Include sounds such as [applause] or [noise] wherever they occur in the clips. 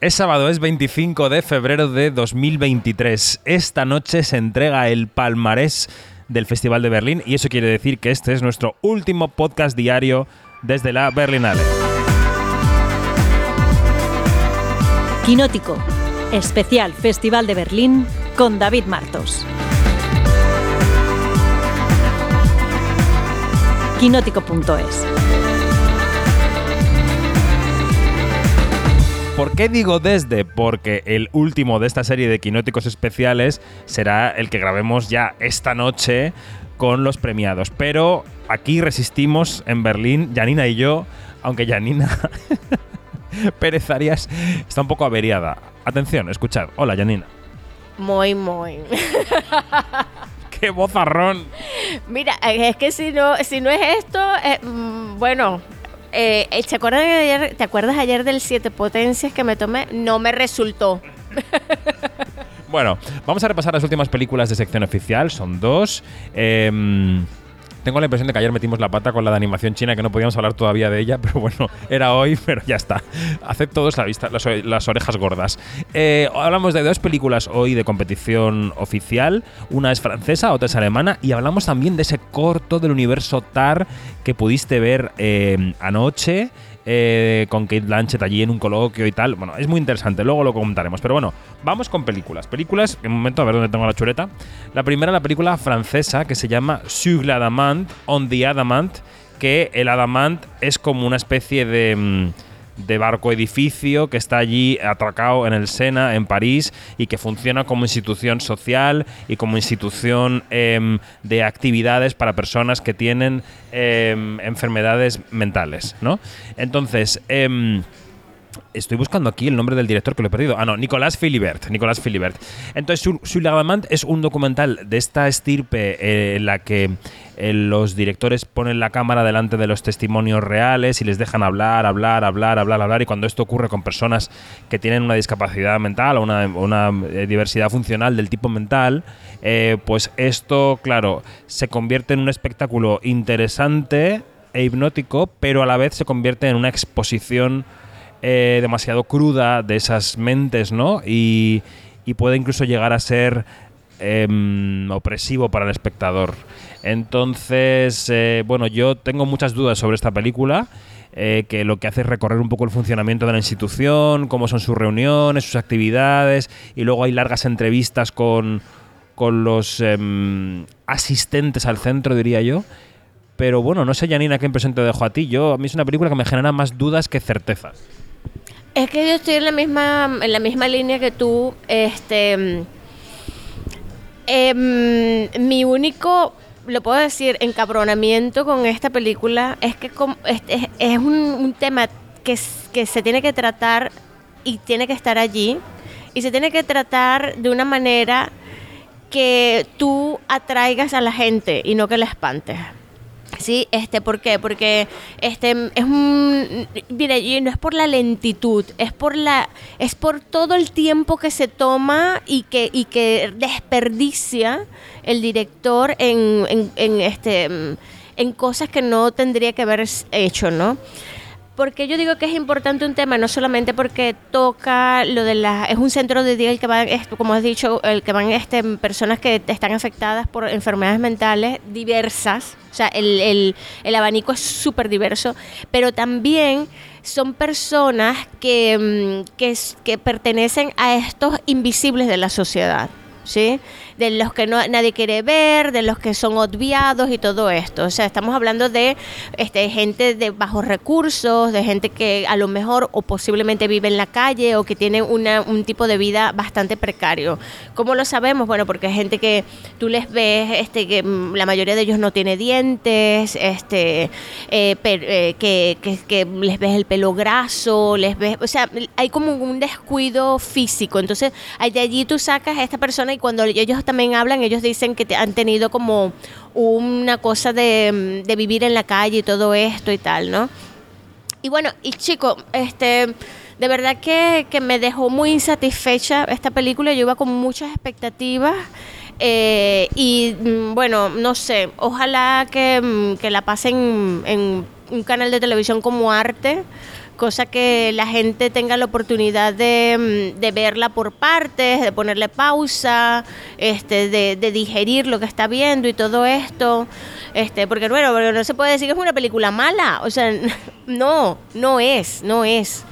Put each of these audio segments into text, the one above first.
Es sábado, es 25 de febrero de 2023. Esta noche se entrega el palmarés del Festival de Berlín y eso quiere decir que este es nuestro último podcast diario desde la Berlinale. Quinótico, especial Festival de Berlín con David Martos. Quinótico.es ¿Por qué digo desde? Porque el último de esta serie de quinóticos especiales será el que grabemos ya esta noche con los premiados. Pero aquí resistimos en Berlín, Janina y yo, aunque Janina [laughs] Pérez Arias está un poco averiada. Atención, escuchad. Hola, Janina. Muy, muy. [laughs] ¡Qué bozarrón! Mira, es que si no, si no es esto, eh, mm, bueno, eh, eh, ¿te, acuerdas ayer, ¿Te acuerdas ayer del siete potencias que me tomé? No me resultó. bueno, vamos a repasar las últimas películas de sección oficial. Son dos. Eh, tengo la impresión de que ayer metimos la pata con la de animación china, que no podíamos hablar todavía de ella, [laughs] pero bueno, era hoy, pero ya está. Haced todos la vista, las, orejas gordas. Eh, hablamos de dos películas hoy de competición oficial. Una es francesa, otra es alemana, y hablamos también de ese corto del universo TAR que pudiste ver eh, anoche. Eh, con Kate Blanchett allí en un coloquio y tal. Bueno, es muy interesante, luego lo comentaremos. Pero bueno, vamos con películas. Películas, en un momento, a ver dónde tengo la chuleta. La primera, la película francesa que se llama Sur l'Adamant, On the Adamant, que el Adamant es como una especie de... Mm, de barco edificio que está allí atracado en el Sena, en París, y que funciona como institución social y como institución em, de actividades para personas que tienen em, enfermedades mentales, ¿no? Entonces, em, Estoy buscando aquí el nombre del director que lo he perdido. Ah, no, Nicolás Philibert. Nicolás Philibert. Entonces, Sur es un documental de esta estirpe eh, en la que eh, los directores ponen la cámara delante de los testimonios reales y les dejan hablar, hablar, hablar, hablar, hablar. Y cuando esto ocurre con personas que tienen una discapacidad mental o una, eh, diversidad funcional del tipo mental, pues esto, claro, se convierte en un espectáculo interesante e hipnótico, pero a la vez se convierte en una exposición eh, demasiado cruda de esas mentes, ¿no? Y, puede incluso llegar a ser em, opresivo para el espectador. Entonces, eh, bueno, yo tengo muchas dudas sobre esta película. Eh, que lo que hace es recorrer un poco el funcionamiento de la institución, cómo son sus reuniones, sus actividades, y luego hay largas entrevistas con, con los em, asistentes al centro, diría yo. Pero bueno, no sé, Janina, qué impresión te dejo a ti. Yo, a mí es una película que me genera más dudas que certezas. Es que yo estoy en la misma, en la misma línea que tú. Este, em, mi único, lo puedo decir, encabronamiento con esta película es que es, un, tema que, que se tiene que tratar y tiene que estar allí y se tiene que tratar de una manera que tú atraigas a la gente y no que la espantes. Sí, este, ¿por qué? Porque este es un mire, no es por la lentitud, es por la es por todo el tiempo que se toma y que y que desperdicia el director en, en, en este en cosas que no tendría que haber hecho, ¿no? Porque yo digo que es importante un tema, no solamente porque toca lo de la... Es un centro de día el que van, como has dicho, el que van este, personas que están afectadas por enfermedades mentales diversas, o sea, el, el, el abanico es súper diverso, pero también son personas que, mm, que, que pertenecen a estos invisibles de la sociedad. ¿Sí? De los que no, nadie quiere ver, de los que son obviados y todo esto. O sea, estamos hablando de este, gente de bajos recursos, de gente que a lo mejor o posiblemente vive en la calle o que tiene una, un tipo de vida bastante precario. ¿Cómo lo sabemos? Bueno, porque hay gente que tú les ves, este, que mm, la mayoría de ellos no tiene dientes, este, eh, eh, que, que, les ves el pelo graso, les ves, o sea, hay como un descuido físico. Entonces, de allí tú sacas a esta persona y cuando ellos también hablan, ellos dicen que han tenido como una cosa de, vivir en la calle y todo esto y tal, ¿no? Y bueno, y chico, este, de verdad que, me dejó muy insatisfecha esta película, yo iba con muchas expectativas. Eh, y mm, bueno, no sé, ojalá que, mm, que la pasen en un canal de televisión como arte, cosa que la gente tenga la oportunidad de, mm, de verla por partes, de ponerle pausa, este, de, digerir lo que está viendo y todo esto. Este, porque bueno, no se puede decir que es una película mala. O sea, [laughs] no, no es, no es.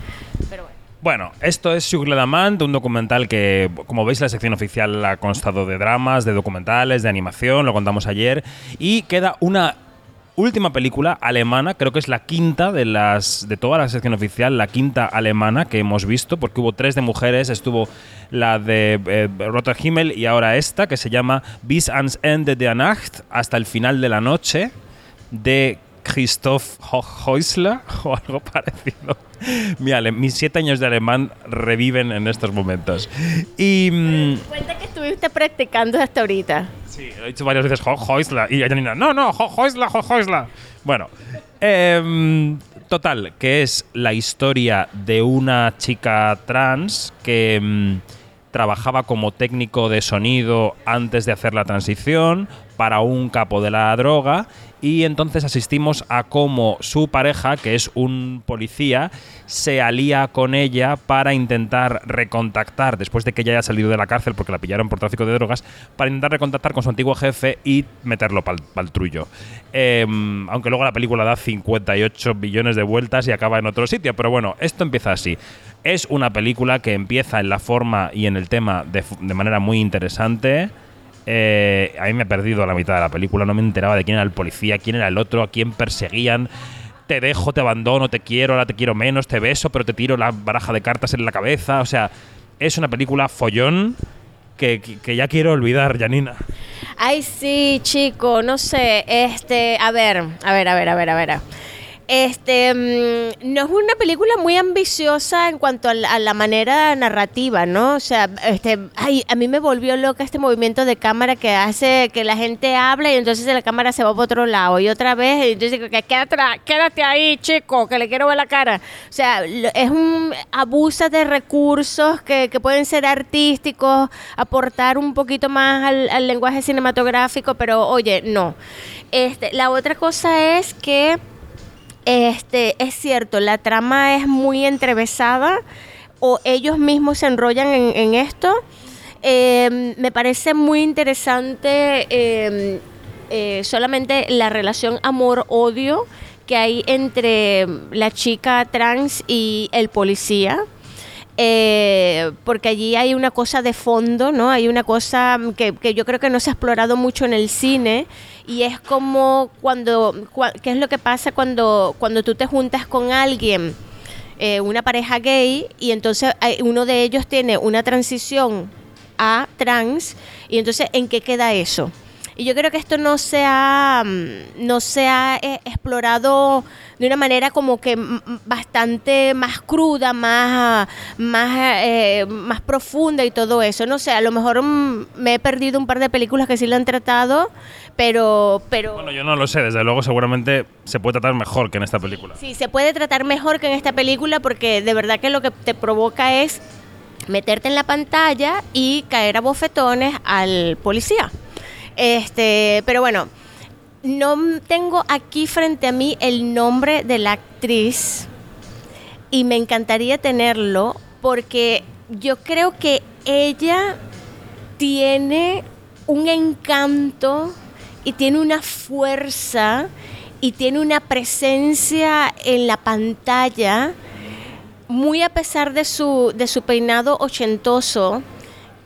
Bueno. Esto es Sugar Ledamant, un documental que, como veis, la sección oficial ha constado de dramas, de documentales, de animación, lo contamos ayer, y queda una última película alemana, creo que es la quinta de las de toda la sección oficial, la quinta alemana que hemos visto, porque hubo tres de mujeres, estuvo la de eh, Himmel y ahora esta, que se llama Bis ans Ende der Nacht, hasta el final de la noche, de Christoph Häusler [laughs] o algo parecido. Mi mis siete años de alemán reviven en estos momentos. Y. mm, Cuenta que estuviste practicando hasta ahorita. Sí, lo he dicho varias veces Häusler y Janina, no, no, Häusler, Häusler. Bueno, em, total, que es la historia de una chica trans que em, trabajaba como técnico de sonido antes de hacer la transición para un capo de la droga y entonces asistimos a cómo su pareja, que es un policía, se alía con ella para intentar recontactar, después de que ella haya salido de la cárcel porque la pillaron por tráfico de drogas, para intentar recontactar con su antiguo jefe y meterlo para el trullo. Em, aunque luego la película da 58 billones de vueltas y acaba en otro sitio, pero bueno, esto empieza así. Es una película que empieza en la forma y en el tema de, de manera muy interesante. Eh, a mí me he perdido la mitad de la película, no me enteraba de quién era el policía, quién era el otro, a quién perseguían. Te dejo, te abandono, te quiero, ahora te quiero menos, te beso, pero te tiro la baraja de cartas en la cabeza. O sea, es una película follón que, que- ya quiero olvidar, Janina. Ay, sí, chico, no sé, este, a ver, a ver, a ver, a ver, a ver. Este, mm, no es una película muy ambiciosa en cuanto a la, a la manera narrativa, ¿no? O sea, este, ay, a mí me volvió loca este movimiento de cámara que hace que la gente habla y entonces la cámara se va para otro lado y otra vez, y entonces que quédate, quédate ahí, chico, que le quiero ver la cara. O sea, es un abusa de recursos que, que pueden ser artísticos, aportar un poquito más al, al lenguaje cinematográfico, pero oye, no. Este, la otra cosa es que este, es cierto, la trama es muy entrevesada o ellos mismos se enrollan en, esto. Eh, me parece muy interesante eh, eh, solamente la relación amor-odio que hay entre la chica trans y el policía. Eh, porque allí hay una cosa de fondo, ¿no? Hay una cosa que, que yo creo que no se ha explorado mucho en el cine y es como cuando, cua- ¿qué es lo que pasa cuando, cuando tú te juntas con alguien, eh, una pareja gay, y entonces hay- uno de ellos tiene una transición a trans, y entonces ¿en qué queda eso? Y yo creo que esto no se ha, mm, no se ha eh, explorado de una manera como que mm, mm, bastante más cruda, más, más, eh, más profunda y todo eso. No sé, a lo mejor me he perdido un par de películas que sí lo han tratado, pero, pero Bueno, yo no lo sé, desde luego seguramente se puede tratar mejor que en esta película. sí, se puede tratar mejor que en esta película porque de verdad que lo que te provoca es meterte en la pantalla y caer a bofetones al policía. Este, pero bueno, no tengo aquí frente a mí el nombre de la actriz y me encantaría tenerlo porque yo creo que ella tiene un encanto y tiene una fuerza y tiene una presencia en la pantalla muy a pesar de su, de su peinado ochentoso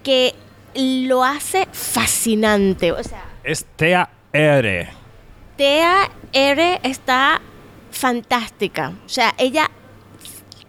que lo hace fascinante. O sea, Es Tea R. Tea R está fantástica. O sea, ella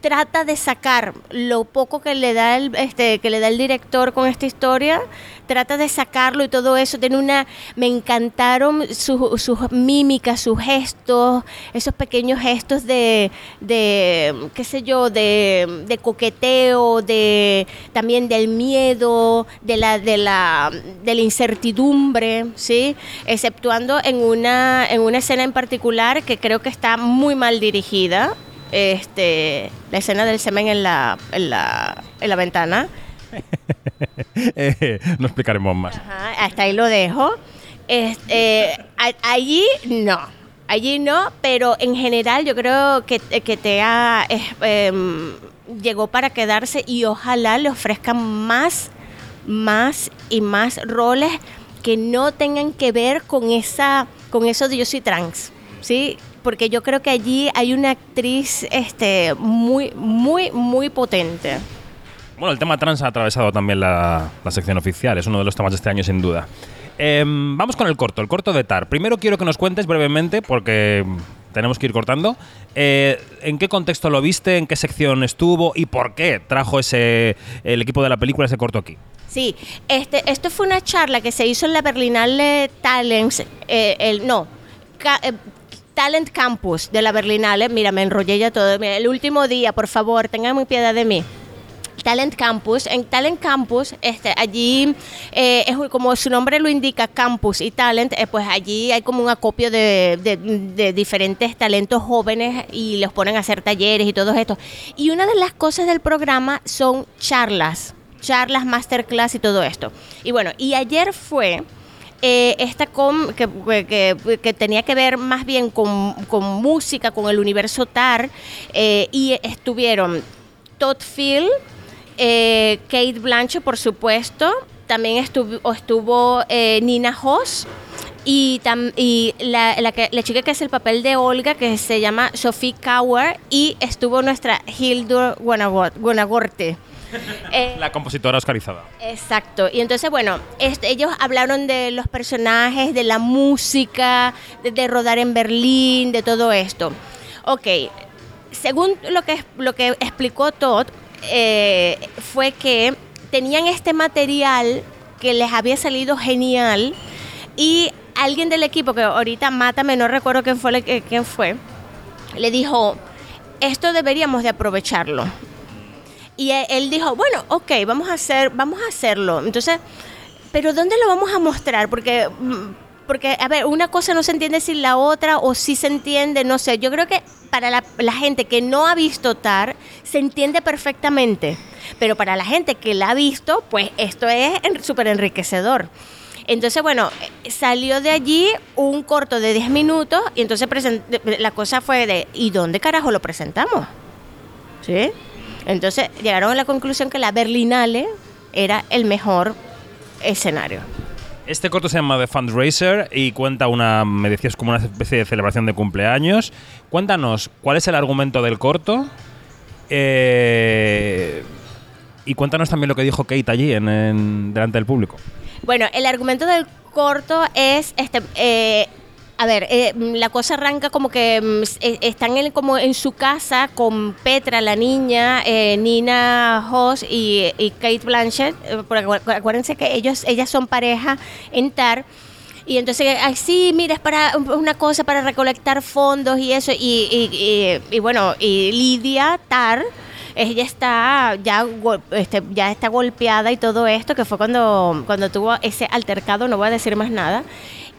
trata de sacar lo poco que le da el este que le da el director con esta historia trata de sacarlo y todo eso. Tiene una me encantaron sus, sus mímicas sus gestos esos pequeños gestos de de qué sé yo de, de coqueteo de también del miedo de la de la de la incertidumbre sí exceptuando en una en una escena en particular que creo que está muy mal dirigida este, la escena del semen en la, en la, en la ventana. [laughs] Eh, no explicaremos más. Ajá, hasta ahí lo dejo. Este, allí no. allí no, pero en general yo creo que, que TEA es, em, llegó para quedarse y ojalá le ofrezcan más, más y más roles que no tengan que ver con esa, con eso de yo soy trans, ¿sí? Porque yo creo que allí hay una actriz este, muy, muy, muy potente. Bueno, el tema trans ha atravesado también la, la sección oficial, es uno de los temas de este año sin duda. Em, vamos con el corto, el corto de Tar. Primero quiero que nos cuentes brevemente, porque tenemos que ir cortando, eh, en qué contexto lo viste, en qué sección estuvo y por qué trajo ese el equipo de la película ese corto aquí. Sí, este, esto fue una charla que se hizo en la Berlinale Talents, eh, el, no, eh, Talent Campus de la Berlinale. Mira, me enrollé ya todo. El último día, por favor, tengan muy piedad de mí. Talent Campus. En Talent Campus, este, allí, eh, es como su nombre lo indica, Campus y Talent, eh, pues allí hay como un acopio de, de- de diferentes talentos jóvenes y los ponen a hacer talleres y todo esto. Y una de las cosas del programa son charlas, charlas, masterclass y todo esto. Y bueno, y ayer fue eh, esta com que, tenía que ver más bien con, música, con el universo TAR, eh, y estuvieron Todd Field, eh, Kate Blanchett, por supuesto, también estuvo, estuvo Nina Hoss. Y, la, chica que hace el papel de Olga, que se llama Sophie Kauer, y estuvo nuestra Hildur Guanagorte. Eh, [laughs] La compositora oscarizada. Exacto. Y entonces, bueno, este, ellos hablaron de los personajes, de la música, de, de rodar en Berlín, de todo esto. Ok, según lo que, lo que explicó Todd, eh, fue que tenían este material que les había salido genial y alguien del equipo, que ahorita mátame, no recuerdo quién fue, le- quién fue, le dijo, esto deberíamos de aprovecharlo. Y e- él dijo, bueno, ok, vamos a hacer, vamos a hacerlo. Entonces, pero ¿dónde lo vamos a mostrar? Porque, mm, porque a ver, una cosa no se entiende sin la otra, o sí se entiende, no sé. Yo creo que para la, gente que no ha visto TAR, se entiende perfectamente. Pero para la gente que la ha visto, pues esto es súper enriquecedor. Entonces, bueno, eh, salió de allí un corto de 10 minutos y entonces la cosa fue de, ¿y dónde carajo lo presentamos? ¿Sí? Entonces llegaron a la conclusión que la Berlinale era el mejor escenario. Este corto se llama The Fundraiser y cuenta una, me decías, como una especie de celebración de cumpleaños. Cuéntanos, ¿cuál es el argumento del corto? Eh, y cuéntanos también lo que dijo Kate allí, en, en- delante del público. Bueno, el argumento del corto es, este, eh, a ver, eh, la cosa arranca como que mm, eh, están en, como en su casa con Petra, la niña, eh, Nina Hoss y, y Kate Blanchett, eh, acuérdense que ellos, ellas son pareja en TAR. Y entonces, ay, sí, mira, es para una cosa para recolectar fondos y eso. Y, y- y- y bueno, y Lidia Tar, ella está ya, este, ya está golpeada y todo esto, que fue cuando, cuando tuvo ese altercado, no voy a decir más nada.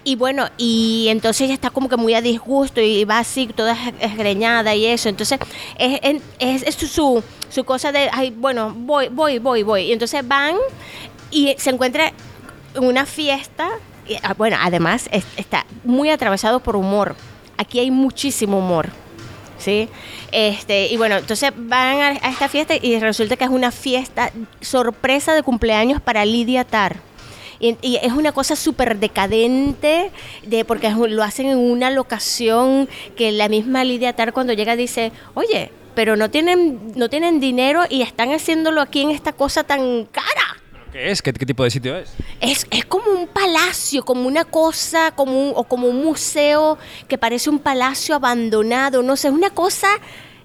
Y bueno, y entonces ella está como que muy a disgusto y va así, toda es- esgreñada y eso. Entonces, es, es, es su, su, cosa de, ay, bueno, voy, voy, voy, voy. Y entonces van y se encuentra en una fiesta. y, ah, bueno, además es- está muy atravesado por humor. Aquí hay muchísimo humor. ¿sí? Este, y bueno, entonces van a, a esta fiesta y resulta que es una fiesta sorpresa de cumpleaños para Lidia Tar. Y, y es una cosa súper decadente, de, porque lo hacen en una locación que la misma Lidia Tar cuando llega dice, oye, pero no tienen, no tienen dinero y están haciéndolo aquí en esta cosa tan cara. ¿Qué es? ¿Qué, qué tipo de sitio es? Es, es como un palacio, como una cosa, como un, o como un museo que parece un palacio abandonado, no sé, es una cosa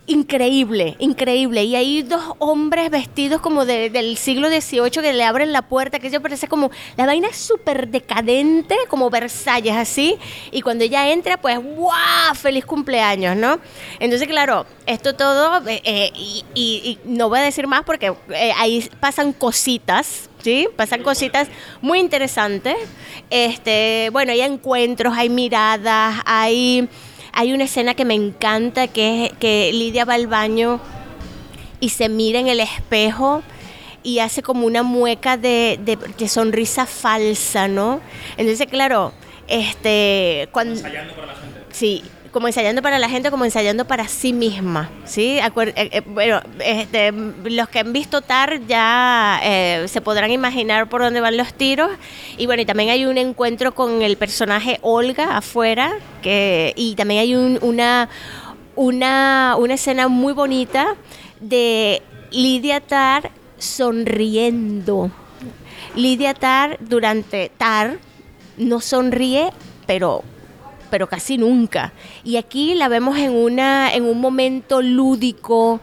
increíble, increíble. Y hay dos hombres vestidos como de- del siglo XVIII que le abren la puerta, que eso parece como, la vaina es súper decadente, como Versalles, así. Y cuando ella entra, pues, ¡guau! Feliz cumpleaños, ¿no? Entonces, claro, esto todo, eh, eh, y no voy a decir más porque eh, ahí pasan cositas, ¿sí? Pasan cositas muy interesantes. Este, bueno, hay encuentros, hay miradas, hay, hay una escena que me encanta, que es que Lidia va al baño y se mira en el espejo y hace como una mueca de, de- de sonrisa falsa, ¿no? Entonces, claro, este, cuando... Sí, como ensayando para la gente, como ensayando para sí misma, ¿sí? Eh, eh, bueno, este, los que han visto TAR ya eh, se podrán imaginar por dónde van los tiros. Y bueno, y también hay un encuentro con el personaje Olga afuera, que, y también hay un- una, una, una escena muy bonita de Lidia Tar sonriendo. Lidia Tar durante Tar no sonríe, pero pero casi nunca. Y aquí la vemos en una en un momento lúdico,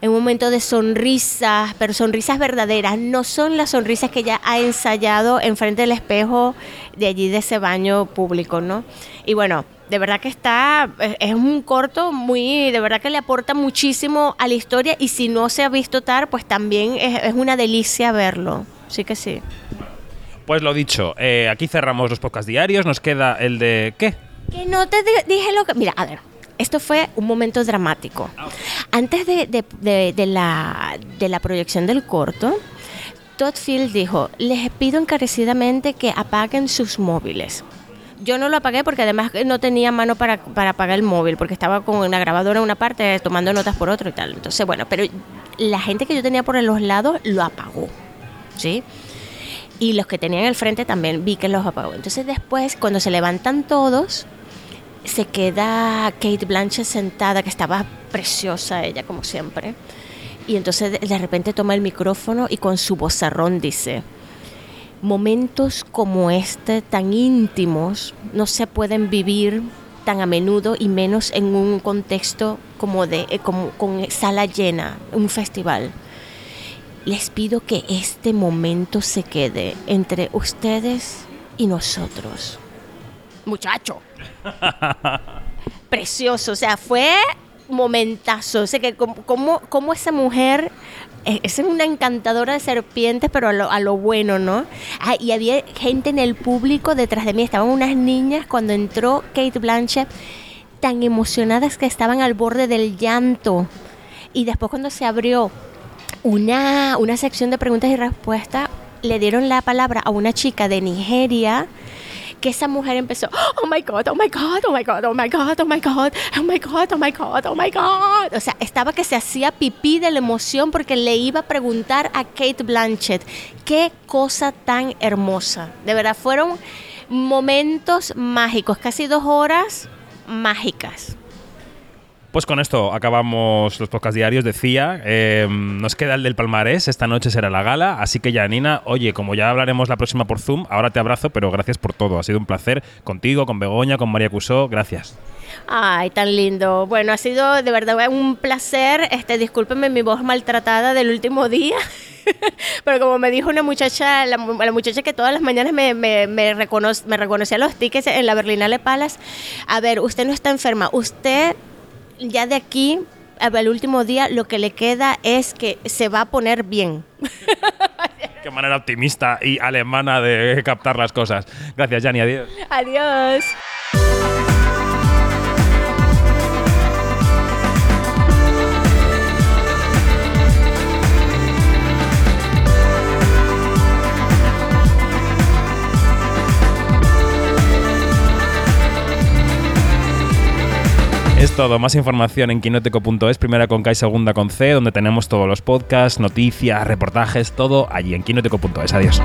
en un momento de sonrisas, pero sonrisas verdaderas, no son las sonrisas que ella ha ensayado enfrente del espejo de allí de ese baño público, ¿no? Y bueno, de verdad que está es- un corto muy de verdad que le aporta muchísimo a la historia y si no se ha visto Tar, pues también es, es una delicia verlo. Sí que sí. Pues lo dicho, eh, aquí cerramos los podcast diarios. Nos queda el de. ¿Qué? Que no te di- dije lo que... Mira, a ver, esto fue un momento dramático. Antes de, de- de- de la, de la proyección del corto, Todd Field dijo, les pido encarecidamente que apaguen sus móviles. Yo no lo apagué porque además no tenía mano para, para apagar el móvil, porque estaba con una grabadora en una parte, tomando notas por otro y tal. Entonces, bueno, pero la gente que yo tenía por los lados lo apagó, ¿sí? Y los que tenían al frente también vi que los apagó. Entonces después, cuando se levantan todos, se queda Kate Blanchett sentada, que estaba preciosa ella, como siempre. Y entonces de, de repente toma el micrófono y con su vozarrón dice, momentos como este, tan íntimos, no se pueden vivir tan a menudo y menos en un contexto como de eh, como con sala llena, un festival les pido que este momento se quede entre ustedes y nosotros. Muchacho. [laughs] Precioso, o sea, fue momentazo. O sea, que como, como, esa mujer eh, es una encantadora de serpientes, pero a lo, a lo bueno, ¿no? Ah, y había gente en el público detrás de mí, estaban unas niñas cuando entró Kate Blanchett tan emocionadas que estaban al borde del llanto. Y después cuando se abrió una, una sección de preguntas y respuestas, le dieron la palabra a una chica de Nigeria que esa mujer empezó, oh my God, oh my God, oh my God, oh my God, oh my God, oh my God, oh my God, oh my God. O sea, estaba que se hacía pipí de la emoción porque le iba a preguntar a Kate Blanchett, qué cosa tan hermosa. De verdad, fueron momentos mágicos, casi dos horas mágicas. Pues con esto acabamos los podcast diarios, decía. Eh, nos queda el del palmarés, esta noche será la gala. Así que, Janina, oye, como ya hablaremos la próxima por Zoom, ahora te abrazo, pero gracias por todo. Ha sido un placer contigo, con Begoña, con María Cusó. Gracias. Ay, tan lindo. Bueno, ha sido de verdad un placer. Este, discúlpenme mi voz maltratada del último día. [laughs] Pero como me dijo una muchacha, la, mu- la muchacha que todas las mañanas me, me, me, reconoce- me reconocía los tickets en la Berlinale Palace, a ver, usted no está enferma, usted ya de aquí al último día lo que le queda es que se va a poner bien. [laughs] Qué manera optimista y alemana de captar las cosas. Gracias, Jani. Adiós. Adiós. Todo. Más información en quinoteco.es, primera con K y segunda con C, donde tenemos todos los podcasts, noticias, reportajes, todo allí en quinoteco.es. Adiós.